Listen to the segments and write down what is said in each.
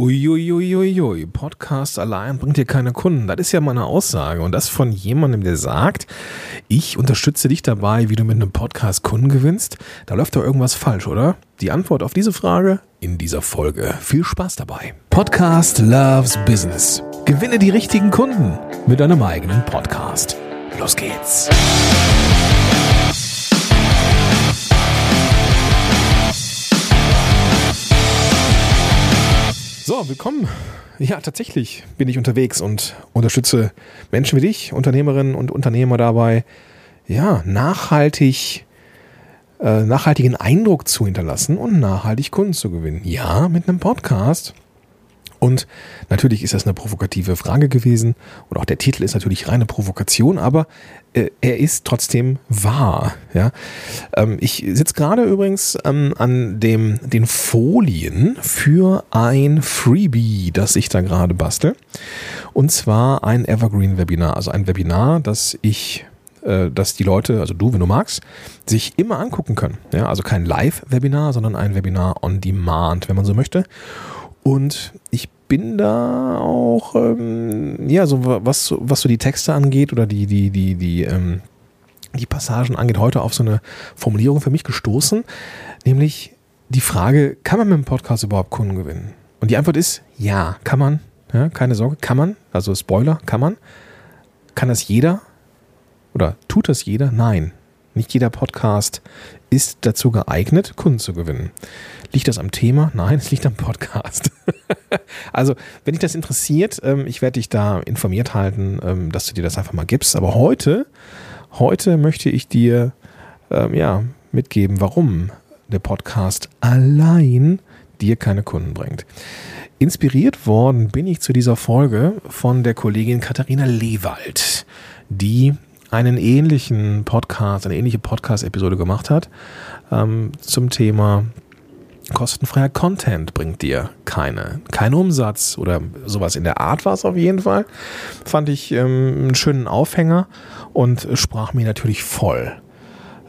Uiuiuiui, Podcast allein bringt dir keine Kunden. Das ist ja meine Aussage. Und das von jemandem, der sagt, ich unterstütze dich dabei, wie du mit einem Podcast Kunden gewinnst. Da läuft doch irgendwas falsch, oder? Die Antwort auf diese Frage in dieser Folge. Viel Spaß dabei. Podcast Loves Business. Gewinne die richtigen Kunden mit deinem eigenen Podcast. Los geht's. So, willkommen. Ja, tatsächlich bin ich unterwegs und unterstütze Menschen wie dich, Unternehmerinnen und Unternehmer dabei, ja, nachhaltig, äh, nachhaltigen Eindruck zu hinterlassen und nachhaltig Kunden zu gewinnen. Ja, mit einem Podcast. Und natürlich ist das eine provokative Frage gewesen und auch der Titel ist natürlich reine Provokation, aber äh, er ist trotzdem wahr. Ja? Ähm, ich sitze gerade übrigens ähm, an dem, den Folien für ein Freebie, das ich da gerade bastel. Und zwar ein Evergreen-Webinar, also ein Webinar, das ich äh, dass die Leute, also du, wenn du magst, sich immer angucken können. Ja, also kein Live-Webinar, sondern ein Webinar on Demand, wenn man so möchte. Und ich bin da auch, ähm, ja, so was, was so die Texte angeht oder die, die, die, die, ähm, die Passagen angeht, heute auf so eine Formulierung für mich gestoßen, nämlich die Frage, kann man mit dem Podcast überhaupt Kunden gewinnen? Und die Antwort ist ja, kann man. Ja, keine Sorge, kann man. Also Spoiler, kann man. Kann das jeder? Oder tut das jeder? Nein. Nicht jeder Podcast ist dazu geeignet, Kunden zu gewinnen. Liegt das am Thema? Nein, es liegt am Podcast. also, wenn dich das interessiert, ähm, ich werde dich da informiert halten, ähm, dass du dir das einfach mal gibst. Aber heute, heute möchte ich dir ähm, ja, mitgeben, warum der Podcast allein dir keine Kunden bringt. Inspiriert worden bin ich zu dieser Folge von der Kollegin Katharina Lewald, die einen ähnlichen Podcast, eine ähnliche Podcast-Episode gemacht hat ähm, zum Thema kostenfreier Content bringt dir keine, keinen Umsatz oder sowas in der Art war es auf jeden Fall. Fand ich ähm, einen schönen Aufhänger und sprach mir natürlich voll.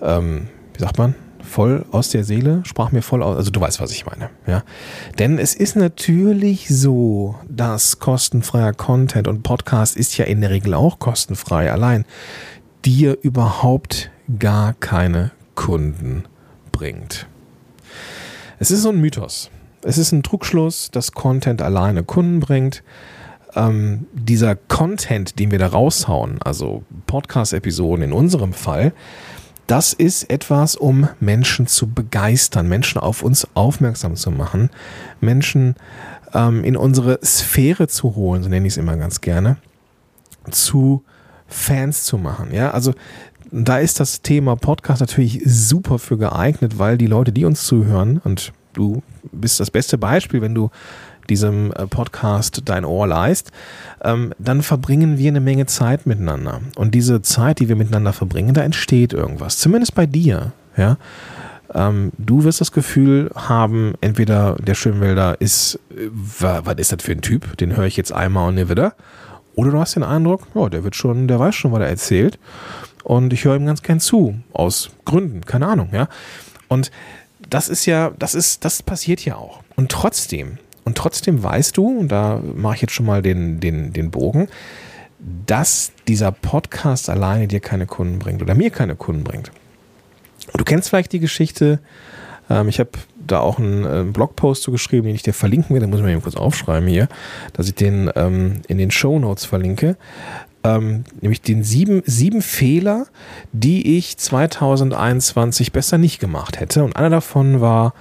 Ähm, wie sagt man? Voll aus der Seele, sprach mir voll aus. Also du weißt, was ich meine. Ja? Denn es ist natürlich so, dass kostenfreier Content und Podcast ist ja in der Regel auch kostenfrei. Allein dir überhaupt gar keine Kunden bringt. Es ist so ein Mythos. Es ist ein Trugschluss, dass Content alleine Kunden bringt. Ähm, dieser Content, den wir da raushauen, also Podcast-Episoden in unserem Fall, das ist etwas, um Menschen zu begeistern, Menschen auf uns aufmerksam zu machen, Menschen ähm, in unsere Sphäre zu holen, so nenne ich es immer ganz gerne, zu Fans zu machen. Ja, also da ist das Thema Podcast natürlich super für geeignet, weil die Leute, die uns zuhören, und du bist das beste Beispiel, wenn du diesem äh, Podcast dein Ohr leist, ähm, dann verbringen wir eine Menge Zeit miteinander. Und diese Zeit, die wir miteinander verbringen, da entsteht irgendwas. Zumindest bei dir. Ja? Ähm, du wirst das Gefühl haben, entweder der Schönwälder ist, äh, was ist das für ein Typ? Den höre ich jetzt einmal und nie wieder. Oder du hast den Eindruck, ja, der wird schon, der weiß schon, was er erzählt. Und ich höre ihm ganz gern zu. Aus Gründen, keine Ahnung, ja. Und das ist ja, das ist, das passiert ja auch. Und trotzdem, und trotzdem weißt du, und da mache ich jetzt schon mal den, den, den Bogen, dass dieser Podcast alleine dir keine Kunden bringt oder mir keine Kunden bringt. Du kennst vielleicht die Geschichte, ähm, ich habe da auch einen, einen, Blogpost zu geschrieben, den ich dir verlinken will. Den muss ich mir eben kurz aufschreiben hier, dass ich den ähm, in den Show Notes verlinke. Ähm, nämlich den sieben, sieben Fehler, die ich 2021 besser nicht gemacht hätte. Und einer davon war,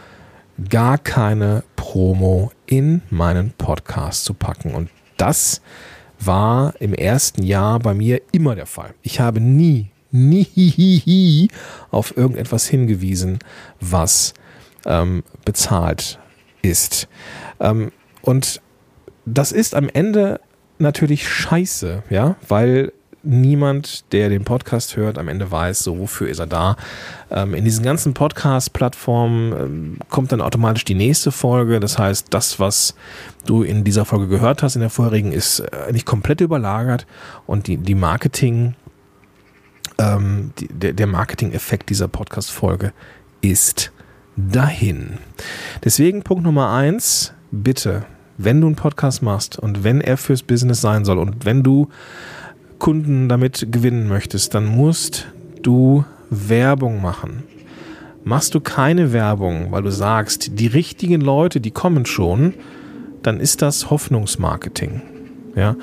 gar keine Promo in meinen Podcast zu packen. Und das war im ersten Jahr bei mir immer der Fall. Ich habe nie, nie auf irgendetwas hingewiesen, was ähm, bezahlt ist. Ähm, und das ist am Ende natürlich scheiße, ja, weil niemand, der den Podcast hört, am Ende weiß, so wofür ist er da. Ähm, in diesen ganzen Podcast-Plattformen ähm, kommt dann automatisch die nächste Folge. Das heißt, das, was du in dieser Folge gehört hast, in der vorherigen, ist äh, nicht komplett überlagert und die, die Marketing, ähm, die, der, der Marketing-Effekt dieser Podcast-Folge ist dahin. Deswegen Punkt Nummer eins, bitte, wenn du einen Podcast machst und wenn er fürs Business sein soll und wenn du Kunden damit gewinnen möchtest, dann musst du Werbung machen. Machst du keine Werbung, weil du sagst, die richtigen Leute, die kommen schon, dann ist das Hoffnungsmarketing. Ja.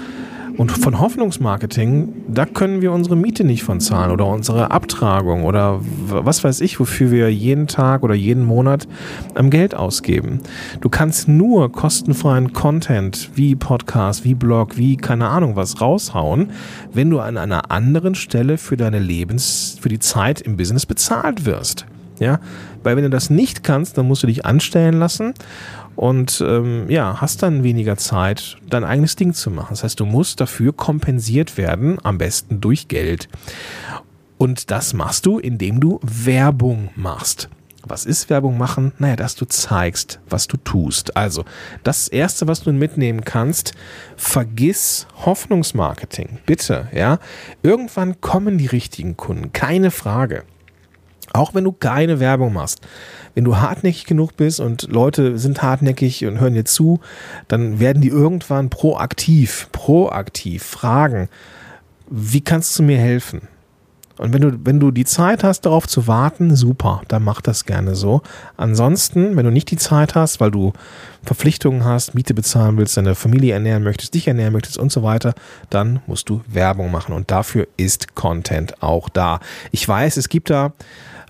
Und von Hoffnungsmarketing, da können wir unsere Miete nicht von zahlen oder unsere Abtragung oder was weiß ich, wofür wir jeden Tag oder jeden Monat am Geld ausgeben. Du kannst nur kostenfreien Content wie Podcast, wie Blog, wie keine Ahnung was raushauen, wenn du an einer anderen Stelle für deine Lebens, für die Zeit im Business bezahlt wirst. Ja, weil wenn du das nicht kannst, dann musst du dich anstellen lassen und ähm, ja, hast dann weniger Zeit, dein eigenes Ding zu machen. Das heißt, du musst dafür kompensiert werden, am besten durch Geld. Und das machst du, indem du Werbung machst. Was ist Werbung machen? Naja, dass du zeigst, was du tust. Also, das erste, was du mitnehmen kannst, vergiss Hoffnungsmarketing. Bitte, ja. Irgendwann kommen die richtigen Kunden. Keine Frage. Auch wenn du keine Werbung machst. Wenn du hartnäckig genug bist und Leute sind hartnäckig und hören dir zu, dann werden die irgendwann proaktiv, proaktiv fragen, wie kannst du mir helfen? Und wenn du, wenn du die Zeit hast, darauf zu warten, super, dann mach das gerne so. Ansonsten, wenn du nicht die Zeit hast, weil du Verpflichtungen hast, Miete bezahlen willst, deine Familie ernähren möchtest, dich ernähren möchtest und so weiter, dann musst du Werbung machen. Und dafür ist Content auch da. Ich weiß, es gibt da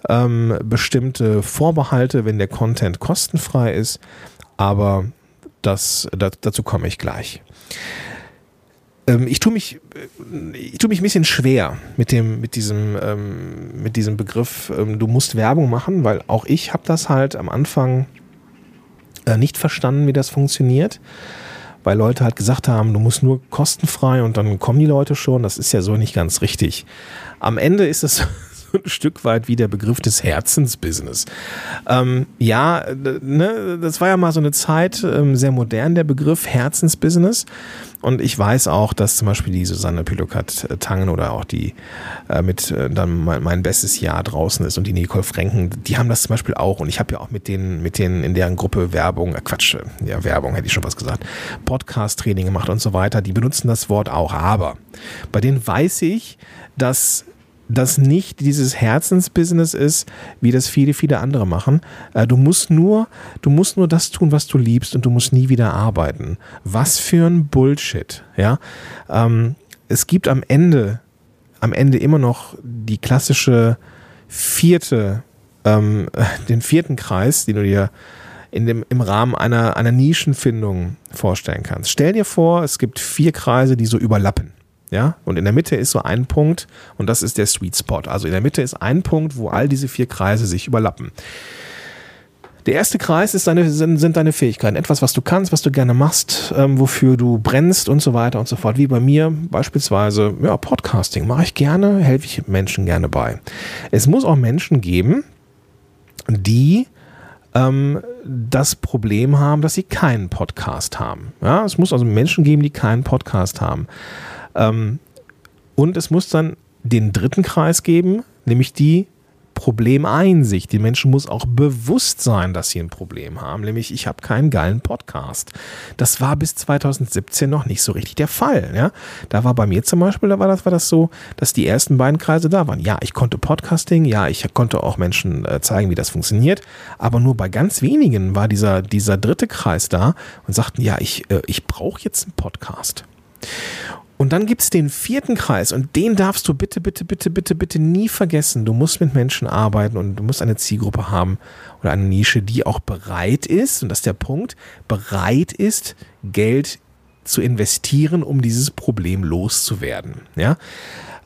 ähm, bestimmte Vorbehalte, wenn der Content kostenfrei ist, aber das, das dazu komme ich gleich. Ähm, ich tue mich, äh, ich tue mich ein bisschen schwer mit dem, mit diesem, ähm, mit diesem Begriff. Ähm, du musst Werbung machen, weil auch ich habe das halt am Anfang äh, nicht verstanden, wie das funktioniert weil Leute halt gesagt haben, du musst nur kostenfrei und dann kommen die Leute schon. Das ist ja so nicht ganz richtig. Am Ende ist es ein Stück weit wie der Begriff des Herzensbusiness. Ähm, ja, ne, das war ja mal so eine Zeit ähm, sehr modern, der Begriff Herzensbusiness. Und ich weiß auch, dass zum Beispiel die Susanne Pilokat-Tangen oder auch die äh, mit äh, dann mein, mein, bestes Jahr draußen ist und die Nicole Franken, die haben das zum Beispiel auch. Und ich habe ja auch mit denen, mit denen in deren Gruppe Werbung, äh, Quatsch, ja, Werbung hätte ich schon was gesagt, Podcast-Training gemacht und so weiter. Die benutzen das Wort auch. Aber bei denen weiß ich, dass das nicht dieses Herzensbusiness ist, wie das viele, viele andere machen. Äh, du musst nur, du musst nur das tun, was du liebst und du musst nie wieder arbeiten. Was für ein Bullshit, ja. Ähm, es gibt am Ende, am Ende immer noch die klassische vierte, ähm, den vierten Kreis, den du dir in dem, im Rahmen einer, einer Nischenfindung vorstellen kannst. Stell dir vor, es gibt vier Kreise, die so überlappen. Ja, und in der Mitte ist so ein Punkt und das ist der Sweet Spot. Also in der Mitte ist ein Punkt, wo all diese vier Kreise sich überlappen. Der erste Kreis ist deine, sind, sind deine Fähigkeiten. Etwas, was du kannst, was du gerne machst, ähm, wofür du brennst und so weiter und so fort. Wie bei mir beispielsweise, ja, Podcasting mache ich gerne, helfe ich Menschen gerne bei. Es muss auch Menschen geben, die ähm, das Problem haben, dass sie keinen Podcast haben. Ja, es muss also Menschen geben, die keinen Podcast haben. Ähm, und es muss dann den dritten Kreis geben, nämlich die Problemeinsicht. Die Menschen muss auch bewusst sein, dass sie ein Problem haben, nämlich ich habe keinen geilen Podcast. Das war bis 2017 noch nicht so richtig der Fall. Ja? Da war bei mir zum Beispiel, da war das, war das so, dass die ersten beiden Kreise da waren. Ja, ich konnte Podcasting, ja, ich konnte auch Menschen äh, zeigen, wie das funktioniert, aber nur bei ganz wenigen war dieser, dieser dritte Kreis da und sagten, ja, ich, äh, ich brauche jetzt einen Podcast. Und dann gibt es den vierten Kreis und den darfst du bitte, bitte, bitte, bitte, bitte nie vergessen. Du musst mit Menschen arbeiten und du musst eine Zielgruppe haben oder eine Nische, die auch bereit ist, und das ist der Punkt, bereit ist, Geld zu investieren, um dieses Problem loszuwerden. Ja?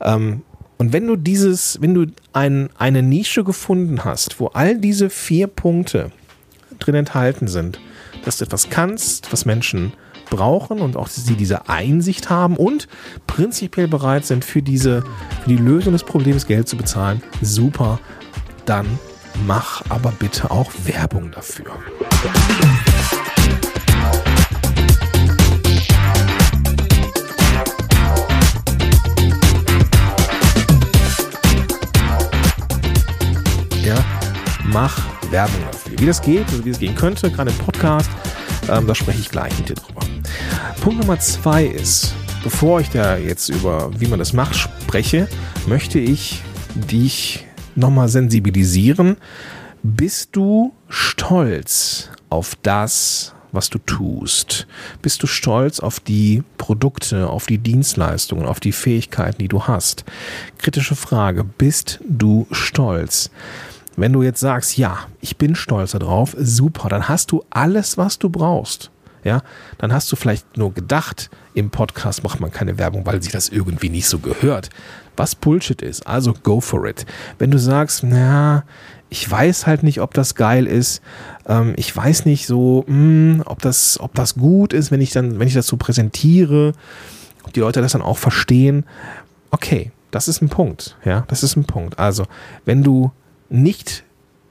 Ähm, und wenn du dieses, wenn du ein, eine Nische gefunden hast, wo all diese vier Punkte drin enthalten sind, dass du etwas kannst, was Menschen brauchen und auch sie diese Einsicht haben und prinzipiell bereit sind, für diese, für die Lösung des Problems Geld zu bezahlen, super, dann mach aber bitte auch Werbung dafür. Ja, mach Werbung dafür. Wie das geht, also wie es gehen könnte, gerade im Podcast, Ähm, da spreche ich gleich mit dir drüber. Punkt Nummer zwei ist, bevor ich da jetzt über, wie man das macht, spreche, möchte ich dich nochmal sensibilisieren. Bist du stolz auf das, was du tust? Bist du stolz auf die Produkte, auf die Dienstleistungen, auf die Fähigkeiten, die du hast? Kritische Frage, bist du stolz? Wenn du jetzt sagst, ja, ich bin stolz darauf, super, dann hast du alles, was du brauchst. Ja, dann hast du vielleicht nur gedacht, im Podcast macht man keine Werbung, weil sich das irgendwie nicht so gehört. Was Bullshit ist. Also go for it. Wenn du sagst, na, ich weiß halt nicht, ob das geil ist. Ähm, ich weiß nicht so, mh, hm, ob das, ob das gut ist, wenn ich dann, wenn ich das so präsentiere, ob die Leute das dann auch verstehen. Okay, das ist ein Punkt. Ja, das ist ein Punkt. Also, wenn du nicht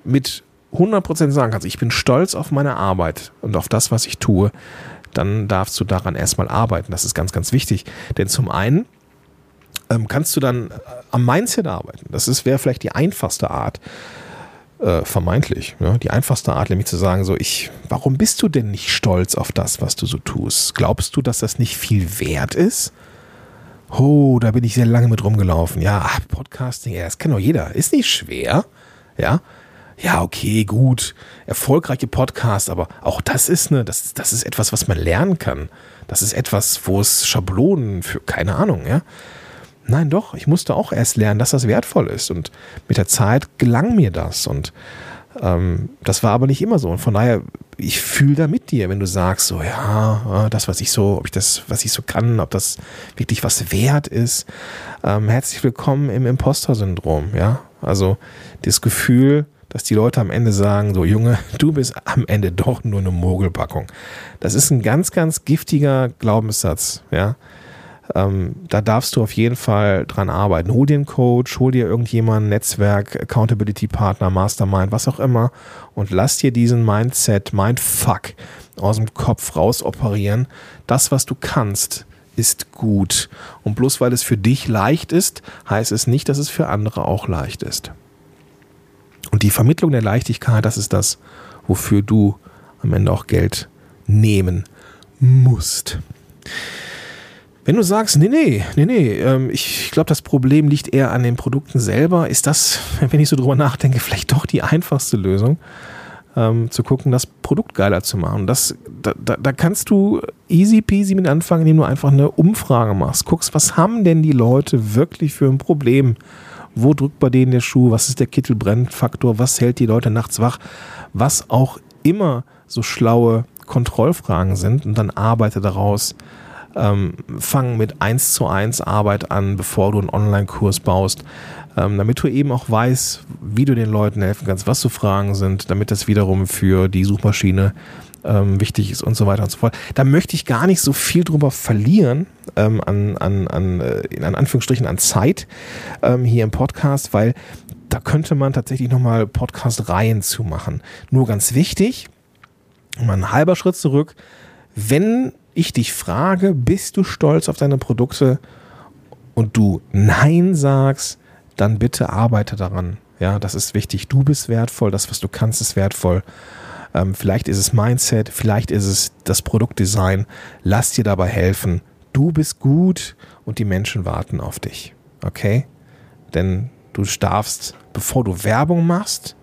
mit 100% sagen kannst, ich bin stolz auf meine Arbeit und auf das, was ich tue, dann darfst du daran erstmal arbeiten. Das ist ganz, ganz wichtig. Denn zum einen ähm, kannst du dann am Mindset arbeiten. Das wäre vielleicht die einfachste Art, äh, vermeintlich, ja, die einfachste Art, nämlich zu sagen, so, ich, warum bist du denn nicht stolz auf das, was du so tust? Glaubst du, dass das nicht viel wert ist? Oh, da bin ich sehr lange mit rumgelaufen. Ja, Podcasting, ja, das kennt doch jeder. Ist nicht schwer. Ja. Ja, okay, gut. Erfolgreiche Podcast, aber auch das ist eine, das, das ist etwas, was man lernen kann. Das ist etwas, wo es Schablonen für, keine Ahnung, ja. Nein, doch, ich musste auch erst lernen, dass das wertvoll ist. Und mit der Zeit gelang mir das. Und ähm, das war aber nicht immer so. Und von daher, ich fühle da mit dir, wenn du sagst, so, ja, das, was ich so, ob ich das, was ich so kann, ob das wirklich was wert ist. Ähm, herzlich willkommen im Imposter-Syndrom, ja. Also das Gefühl, dass die Leute am Ende sagen, so Junge, du bist am Ende doch nur eine Mogelpackung. Das ist ein ganz, ganz giftiger Glaubenssatz, ja. Ähm, da darfst du auf jeden Fall dran arbeiten. Hol dir einen Coach, hol dir irgendjemanden, Netzwerk, Accountability Partner, Mastermind, was auch immer und lass dir diesen Mindset, Mindfuck aus dem Kopf raus operieren. Das, was du kannst, ist gut. Und bloß weil es für dich leicht ist, heißt es nicht, dass es für andere auch leicht ist. Und die Vermittlung der Leichtigkeit, das ist das, wofür du am Ende auch Geld nehmen musst. Wenn du sagst, nee, nee, nee, nee, ähm, ich glaube, das Problem liegt eher an den Produkten selber, ist das, wenn ich so drüber nachdenke, vielleicht doch die einfachste Lösung, ähm, zu gucken, das Produkt geiler zu machen. Das, da, da, da kannst du easy peasy mit anfangen, indem du einfach eine Umfrage machst. Guckst, was haben denn die Leute wirklich für ein Problem? Wo drückt bei denen der Schuh? Was ist der Kittelbrennfaktor? Was hält die Leute nachts wach? Was auch immer so schlaue Kontrollfragen sind und dann arbeite daraus ähm, fang mit 1 zu 1 Arbeit an, bevor du einen Online-Kurs baust, ähm, damit du eben auch weißt, wie du den Leuten helfen kannst, was zu Fragen sind, damit das wiederum für die Suchmaschine ähm, wichtig ist und so weiter und so fort. Da möchte ich gar nicht so viel drüber verlieren, ähm, an, an, an, äh, in Anführungsstrichen an Zeit ähm, hier im Podcast, weil da könnte man tatsächlich nochmal Podcast-Reihen zu machen. Nur ganz wichtig, mal ein halber Schritt zurück, wenn ich dich frage, bist du stolz auf deine Produkte und du Nein sagst, dann bitte arbeite daran. Ja, das ist wichtig. Du bist wertvoll, das, was du kannst, ist wertvoll. Ähm, vielleicht ist es Mindset, vielleicht ist es das Produktdesign. Lass dir dabei helfen. Du bist gut und die Menschen warten auf dich. Okay? Denn du darfst, bevor du Werbung machst,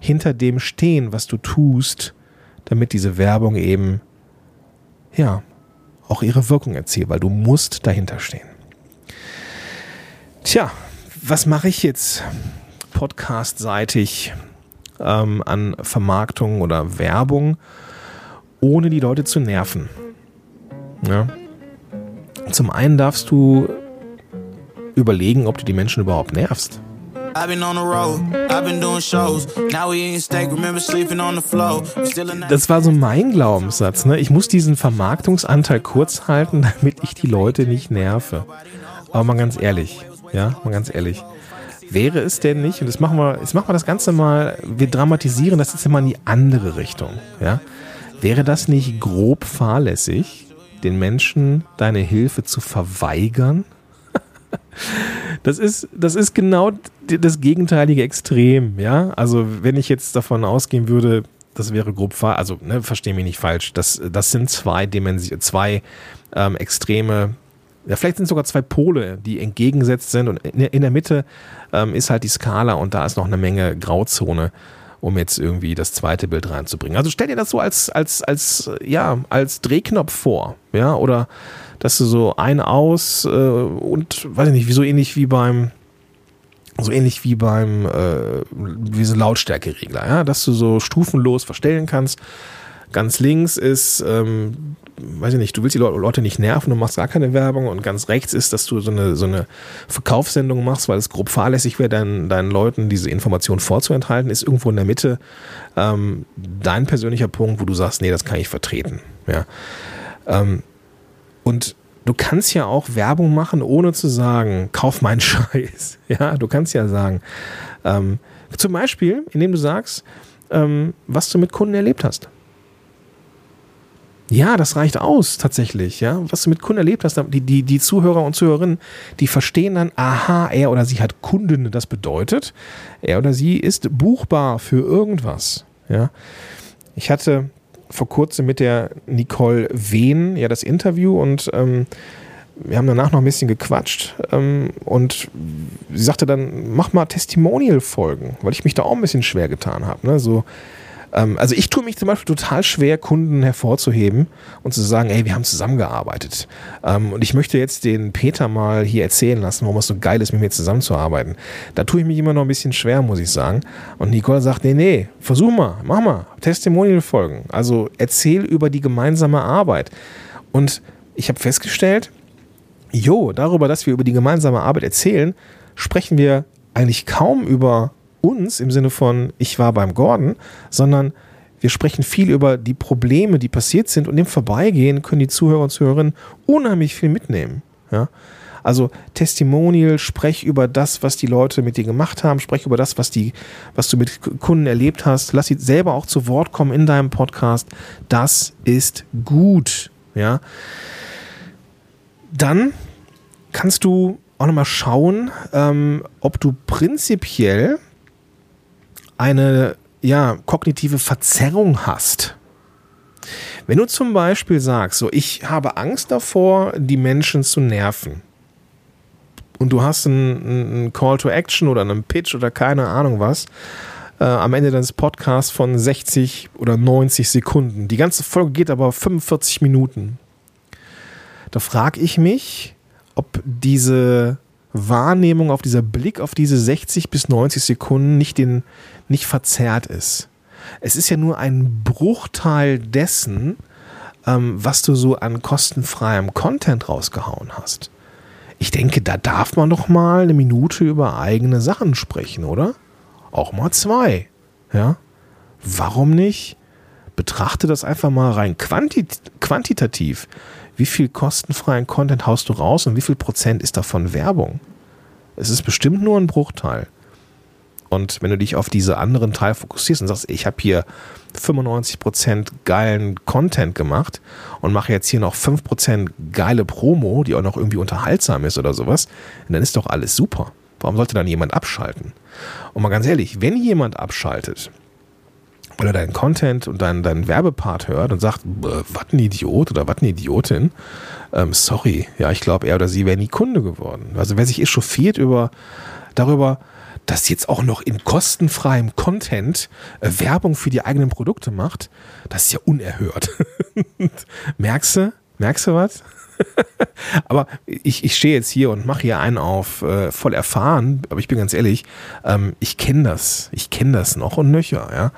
hinter dem stehen, was du tust, damit diese Werbung eben ja, auch ihre Wirkung erzielt, weil du musst dahinter stehen. Tja, was mache ich jetzt podcastseitig ähm, an Vermarktung oder Werbung, ohne die Leute zu nerven? Ja. Zum einen darfst du überlegen, ob du die Menschen überhaupt nervst. Das war so mein Glaubenssatz. Ne? Ich muss diesen Vermarktungsanteil kurz halten, damit ich die Leute nicht nerve. Aber mal ganz ehrlich, ja, mal ganz ehrlich. Wäre es denn nicht, und jetzt machen wir, jetzt machen wir das Ganze mal, wir dramatisieren das jetzt immer in die andere Richtung, ja? Wäre das nicht grob fahrlässig, den Menschen deine Hilfe zu verweigern? Das ist, das ist genau das gegenteilige Extrem, ja. Also wenn ich jetzt davon ausgehen würde, das wäre grob, also ne, verstehe mich nicht falsch, das, das sind zwei Dimensionen, zwei ähm, extreme, ja, vielleicht sind sogar zwei Pole, die entgegengesetzt sind und in, der Mitte ähm, ist halt die Skala und da ist noch eine Menge Grauzone, um jetzt irgendwie das zweite Bild reinzubringen. Also stell dir das so als, als, als, ja, als Drehknopf vor, ja, oder dass du so ein aus äh, und weiß ich nicht, wie so ähnlich wie beim so ähnlich wie beim äh, wie so Lautstärkeregler, ja, dass du so stufenlos verstellen kannst. Ganz links ist, ähm, weiß ich nicht, du willst die Leute nicht nerven, du machst gar keine Werbung und ganz rechts ist, dass du so eine, so eine Verkaufssendung machst, weil es grob fahrlässig wäre, deinen, deinen Leuten diese Information vorzuenthalten, ist irgendwo in der Mitte ähm, dein persönlicher Punkt, wo du sagst, nee, das kann ich vertreten. Ja. Ähm, und du kannst ja auch Werbung machen, ohne zu sagen, kauf meinen Scheiß. Ja, du kannst ja sagen, ähm, zum Beispiel, indem du sagst, ähm, was du mit Kunden erlebt hast. Ja, das reicht aus, tatsächlich, ja. Was du mit Kunden erlebt hast, die, die, die Zuhörer und Zuhörerinnen, die verstehen dann, aha, er oder sie hat Kunden, das bedeutet, er oder sie ist buchbar für irgendwas, ja. Ich hatte vor kurzem mit der Nicole Wehn ja das Interview und ähm, wir haben danach noch ein bisschen gequatscht ähm, und sie sagte dann, mach mal Testimonial-Folgen, weil ich mich da auch ein bisschen schwer getan habe. Ne? So, also ich tue mich zum Beispiel total schwer, Kunden hervorzuheben und zu sagen, ey, wir haben zusammengearbeitet. Ähm, und ich möchte jetzt den Peter mal hier erzählen lassen, warum es so geil ist, mit mir zusammenzuarbeiten. Da tue ich mich immer noch ein bisschen schwer, muss ich sagen. Und Nicole sagt, nee, nee, versuch mal, mach mal, Testimonial-Folgen. Also erzähl über die gemeinsame Arbeit. Und ich habe festgestellt, jo, darüber, dass wir über die gemeinsame Arbeit erzählen, sprechen wir eigentlich kaum über uns im Sinne von, ich war beim Gordon, sondern wir sprechen viel über die Probleme, die passiert sind und im Vorbeigehen können die Zuhörer und Zuhörerinnen unheimlich viel mitnehmen. Ja? Also Testimonial, sprech über das, was die Leute mit dir gemacht haben, sprech über das, was, die, was du mit Kunden erlebt hast, lass sie selber auch zu Wort kommen in deinem Podcast. Das ist gut. Ja? Dann kannst du auch nochmal schauen, ähm, ob du prinzipiell eine ja, kognitive Verzerrung hast. Wenn du zum Beispiel sagst, so ich habe Angst davor, die Menschen zu nerven, und du hast einen, einen Call to Action oder einen Pitch oder keine Ahnung was, äh, am Ende deines Podcasts von 60 oder 90 Sekunden. Die ganze Folge geht aber 45 Minuten. Da frage ich mich, ob diese Wahrnehmung, auf dieser Blick auf diese 60 bis 90 Sekunden nicht den, nicht verzerrt ist. Es ist ja nur ein Bruchteil dessen, ähm, was du so an kostenfreiem Content rausgehauen hast. Ich denke, da darf man doch mal eine Minute über eigene Sachen sprechen, oder? Auch mal zwei. Ja? Warum nicht? Betrachte das einfach mal rein quantit quantitativ. Wie viel kostenfreien Content haust du raus und wie viel Prozent ist davon Werbung? Es ist bestimmt nur ein Bruchteil. Und wenn du dich auf diese anderen Teil fokussierst und sagst, ich habe hier 95% geilen Content gemacht und mache jetzt hier noch 5% geile Promo, die auch noch irgendwie unterhaltsam ist oder sowas, dann ist doch alles super. Warum sollte dann jemand abschalten? Und mal ganz ehrlich, wenn jemand abschaltet, weil er deinen Content und deinen, deinen Werbepart hört und sagt, was ein Idiot oder was eine Idiotin, ähm, sorry, ja, ich glaube, er oder sie wäre nie Kunde geworden. Also wer sich echauffiert über, darüber, das jetzt auch noch in kostenfreiem Content äh, Werbung für die eigenen Produkte macht, das ist ja unerhört. Merkst du? Merkst du was? aber ich, ich stehe jetzt hier und mache hier einen auf äh, voll erfahren, aber ich bin ganz ehrlich, ähm, ich kenne das. Ich kenne das noch und nöcher, ja.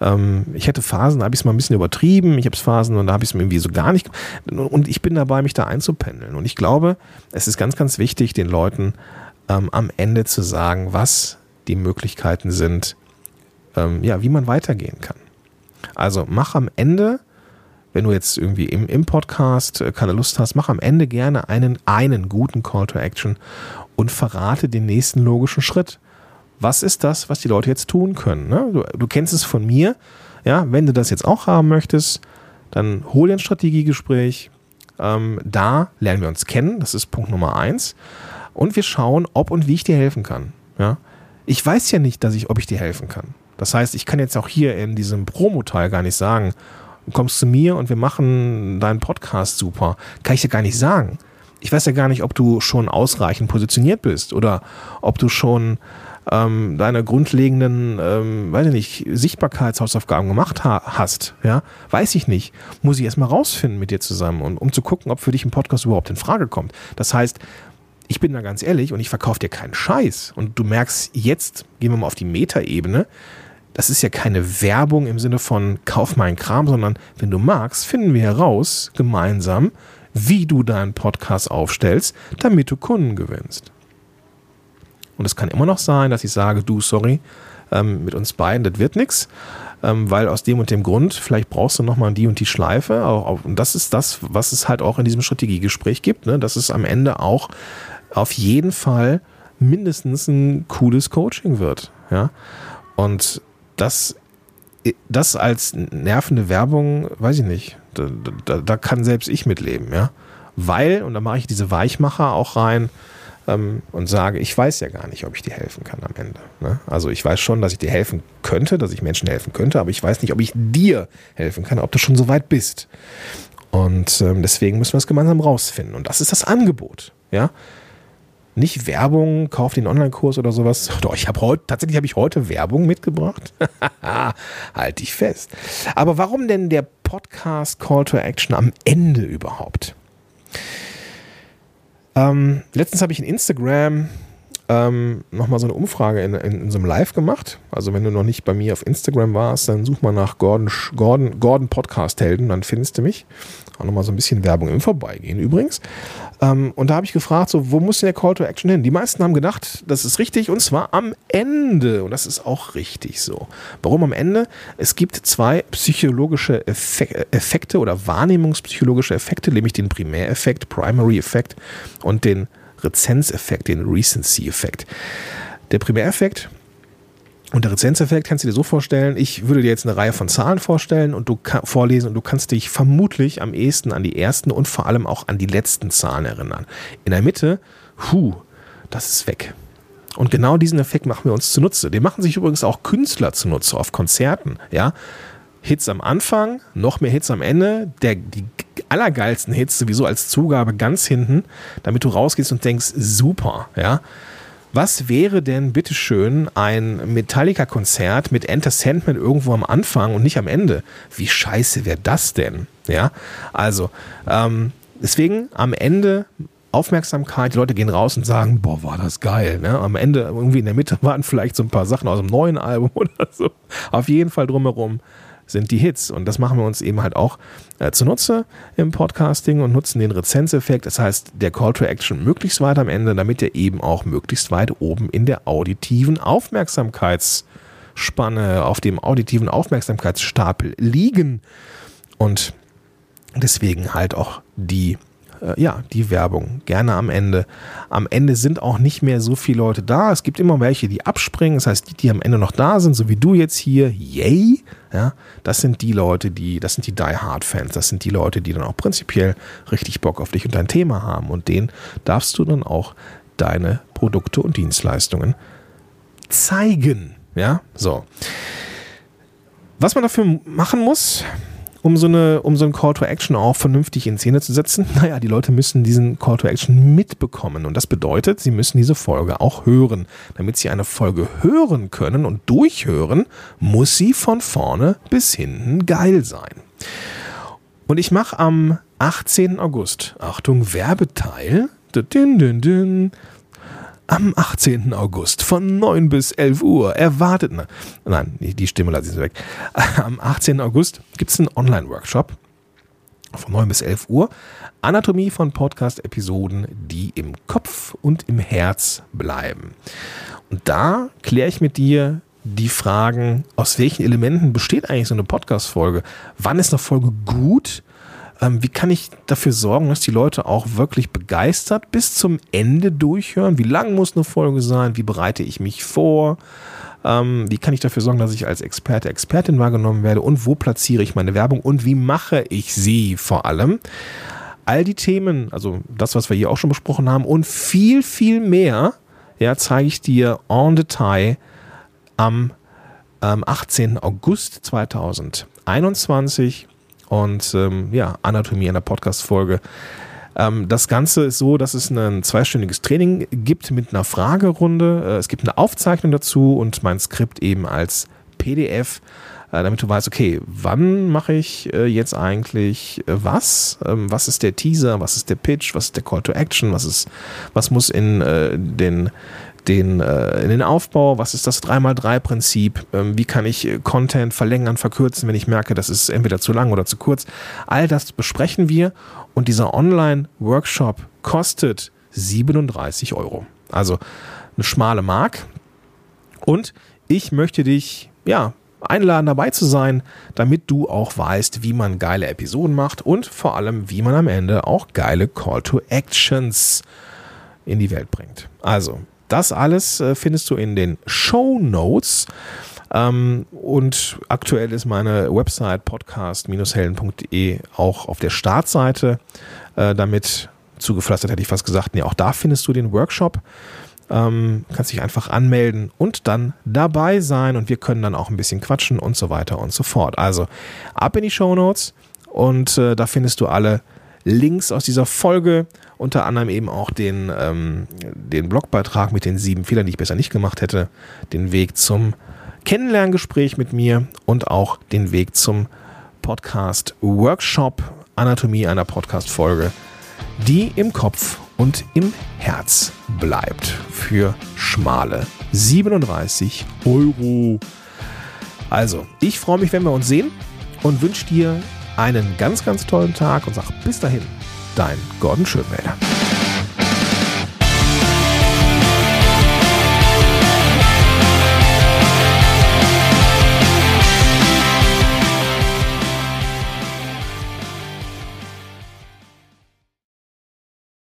Ähm, ich hätte Phasen, da habe ich es mal ein bisschen übertrieben, ich habe es Phasen und da habe ich es mir irgendwie so gar nicht. Und ich bin dabei, mich da einzupendeln. Und ich glaube, es ist ganz, ganz wichtig, den Leuten ähm, am Ende zu sagen, was die Möglichkeiten sind, ähm, ja, wie man weitergehen kann. Also mach am Ende, wenn du jetzt irgendwie im, im Podcast äh, keine Lust hast, mach am Ende gerne einen, einen guten Call to Action und verrate den nächsten logischen Schritt. Was ist das, was die Leute jetzt tun können? Ne? Du, du kennst es von mir. Ja, wenn du das jetzt auch haben möchtest, dann hol dir ein Strategiegespräch. Ähm, da lernen wir uns kennen. Das ist Punkt Nummer eins und wir schauen, ob und wie ich dir helfen kann. Ja? Ich weiß ja nicht, dass ich, ob ich dir helfen kann. Das heißt, ich kann jetzt auch hier in diesem Promo-Teil gar nicht sagen, du kommst zu mir und wir machen deinen Podcast super. Kann ich dir gar nicht sagen. Ich weiß ja gar nicht, ob du schon ausreichend positioniert bist oder ob du schon ähm, deine grundlegenden, ähm, weiß ich nicht, Sichtbarkeitshausaufgaben gemacht ha hast. Ja, weiß ich nicht. Muss ich erstmal rausfinden mit dir zusammen und um zu gucken, ob für dich ein Podcast überhaupt in Frage kommt. Das heißt, ich bin da ganz ehrlich und ich verkaufe dir keinen Scheiß. Und du merkst jetzt, gehen wir mal auf die Metaebene, das ist ja keine Werbung im Sinne von kauf meinen Kram, sondern wenn du magst, finden wir heraus gemeinsam, wie du deinen Podcast aufstellst, damit du Kunden gewinnst. Und es kann immer noch sein, dass ich sage, du, sorry, ähm, mit uns beiden, das wird nichts, ähm, weil aus dem und dem Grund, vielleicht brauchst du nochmal die und die Schleife. und das ist das, was es halt auch in diesem Strategiegespräch gibt, ne? dass es am Ende auch auf jeden Fall mindestens ein cooles Coaching wird. Ja? Und das, das als nervende Werbung, weiß ich nicht, da, da, da kann selbst ich mitleben. Ja? Weil, und da mache ich diese Weichmacher auch rein, ähm, und sage, ich weiß ja gar nicht, ob ich dir helfen kann am Ende. Ne? Also ich weiß schon, dass ich dir helfen könnte, dass ich Menschen helfen könnte, aber ich weiß nicht, ob ich dir helfen kann, ob du schon so weit bist. Und ähm, deswegen müssen wir es gemeinsam rausfinden. Und das ist das Angebot. Ja, nicht Werbung, kauf den Online-Kurs oder sowas. Doch, ich habe heute, tatsächlich habe ich heute Werbung mitgebracht. halt dich fest. Aber warum denn der Podcast Call to Action am Ende überhaupt? Ähm, letztens habe ich in Instagram ähm, nochmal so eine Umfrage in, in, in, so einem Live gemacht. Also wenn du noch nicht bei mir auf Instagram warst, dann such mal nach Gordon, Gordon, Gordon Podcast Helden, dann findest du mich. Auch nochmal so ein bisschen Werbung im Vorbeigehen übrigens. Ähm, und da habe ich gefragt, so, wo muss denn der Call to Action hin? Die meisten haben gedacht, das ist richtig und zwar am Ende. Und das ist auch richtig so. Warum am Ende? Es gibt zwei psychologische Effekte oder wahrnehmungspsychologische Effekte, nämlich den Primäreffekt, Primary Effekt und den Rezenzeffekt, den Recency-Effekt. Der Primäreffekt und der Rezenzeffekt kannst du dir so vorstellen, ich würde dir jetzt eine Reihe von Zahlen vorstellen und du vorlesen und du kannst dich vermutlich am ehesten an die ersten und vor allem auch an die letzten Zahlen erinnern. In der Mitte, hu, das ist weg. Und genau diesen Effekt machen wir uns zunutze. Den machen sich übrigens auch Künstler zunutze auf Konzerten, ja. Hits am Anfang, noch mehr Hits am Ende, der, die allergeilsten Hits sowieso als Zugabe ganz hinten, damit du rausgehst und denkst, super, ja. Was wäre denn bitteschön ein Metallica-Konzert mit Enter Sandman irgendwo am Anfang und nicht am Ende? Wie scheiße wäre das denn? Ja, also, ähm, deswegen am Ende Aufmerksamkeit, die Leute gehen raus und sagen, boah, war das geil. Ne? Am Ende, irgendwie in der Mitte waren vielleicht so ein paar Sachen aus dem neuen Album oder so. Auf jeden Fall drumherum sind die Hits. Und das machen wir uns eben halt auch äh, zunutze im Podcasting und nutzen den Rezenzeffekt. Das heißt, der Call to Action möglichst weit am Ende, damit er eben auch möglichst weit oben in der auditiven Aufmerksamkeitsspanne, auf dem auditiven Aufmerksamkeitsstapel liegen. Und deswegen halt auch die äh, ja, die Werbung. Gerne am Ende. Am Ende sind auch nicht mehr so viele Leute da. Es gibt immer welche, die abspringen. Das heißt, die, die am Ende noch da sind, so wie du jetzt hier, yay, ja, das sind die Leute, die, das sind die Die Hard Fans. Das sind die Leute, die dann auch prinzipiell richtig Bock auf dich und dein Thema haben. Und denen darfst du dann auch deine Produkte und Dienstleistungen zeigen. Ja, so. Was man dafür machen muss, um so, eine, um so einen Call to Action auch vernünftig in Szene zu setzen? Naja, die Leute müssen diesen Call to Action mitbekommen. Und das bedeutet, sie müssen diese Folge auch hören. Damit sie eine Folge hören können und durchhören, muss sie von vorne bis hinten geil sein. Und ich mache am 18. August, Achtung, Werbeteil, din, din, din, am 18. August von 9 bis 11 Uhr erwartet. Ne, nein, die Stimme lasse ich weg. Am 18. August gibt es einen Online-Workshop von 9 bis 11 Uhr. Anatomie von Podcast-Episoden, die im Kopf und im Herz bleiben. Und da kläre ich mit dir die Fragen, aus welchen Elementen besteht eigentlich so eine Podcast-Folge? Wann ist eine Folge gut? Ähm, wie kann ich dafür sorgen, dass die Leute auch wirklich begeistert bis zum Ende durchhören? Wie lang muss eine Folge sein? Wie bereite ich mich vor? Ähm, wie kann ich dafür sorgen, dass ich als Experte, Expertin wahrgenommen werde? Und wo platziere ich meine Werbung? Und wie mache ich sie vor allem? All die Themen, also das, was wir hier auch schon besprochen haben und viel, viel mehr, ja, zeige ich dir en Detail am am 18. August 2021 und ähm, ja, Anatomie einer Podcast-Folge. Ähm, das Ganze ist so, dass es ein zweistündiges Training gibt mit einer Fragerunde. Äh, es gibt eine Aufzeichnung dazu und mein Skript eben als PDF, äh, damit du weißt, okay, wann mache ich äh, jetzt eigentlich äh, was? Ähm, was ist der Teaser? Was ist der Pitch? Was ist der Call to Action? Was ist, was muss in äh, den den, äh, den Aufbau, was ist das 3x3-Prinzip, ähm, wie kann ich Content verlängern, verkürzen, wenn ich merke, das ist entweder zu lang oder zu kurz. All das besprechen wir und dieser Online-Workshop kostet 37 Euro. Also eine schmale Mark. Und ich möchte dich, ja, einladen, dabei zu sein, damit du auch weißt, wie man geile Episoden macht und vor allem, wie man am Ende auch geile Call to Actions in die Welt bringt. Also, das alles äh, findest du in den Show Notes. Ähm, und aktuell ist meine Website podcast-helden.de auch auf der Startseite äh, damit zugepflastert, hätte ich fast gesagt. Nee, auch da findest du den Workshop. Ähm, kannst dich einfach anmelden und dann dabei sein und wir können dann auch ein bisschen quatschen und so weiter und so fort. Also ab in die Show Notes und äh, da findest du alle Links aus dieser Folge, unter anderem eben auch den, ähm, den Blogbeitrag mit den sieben Fehlern, die ich besser nicht gemacht hätte, den Weg zum Kennenlerngespräch mit mir und auch den Weg zum Podcast Workshop Anatomie einer Podcast-Folge, die im Kopf und im Herz bleibt für schmale 37 Euro. Also, ich freue mich, wenn wir uns sehen und wünsche dir einen ganz, ganz tollen Tag und sag bis dahin, dein Gordon Schönwälder.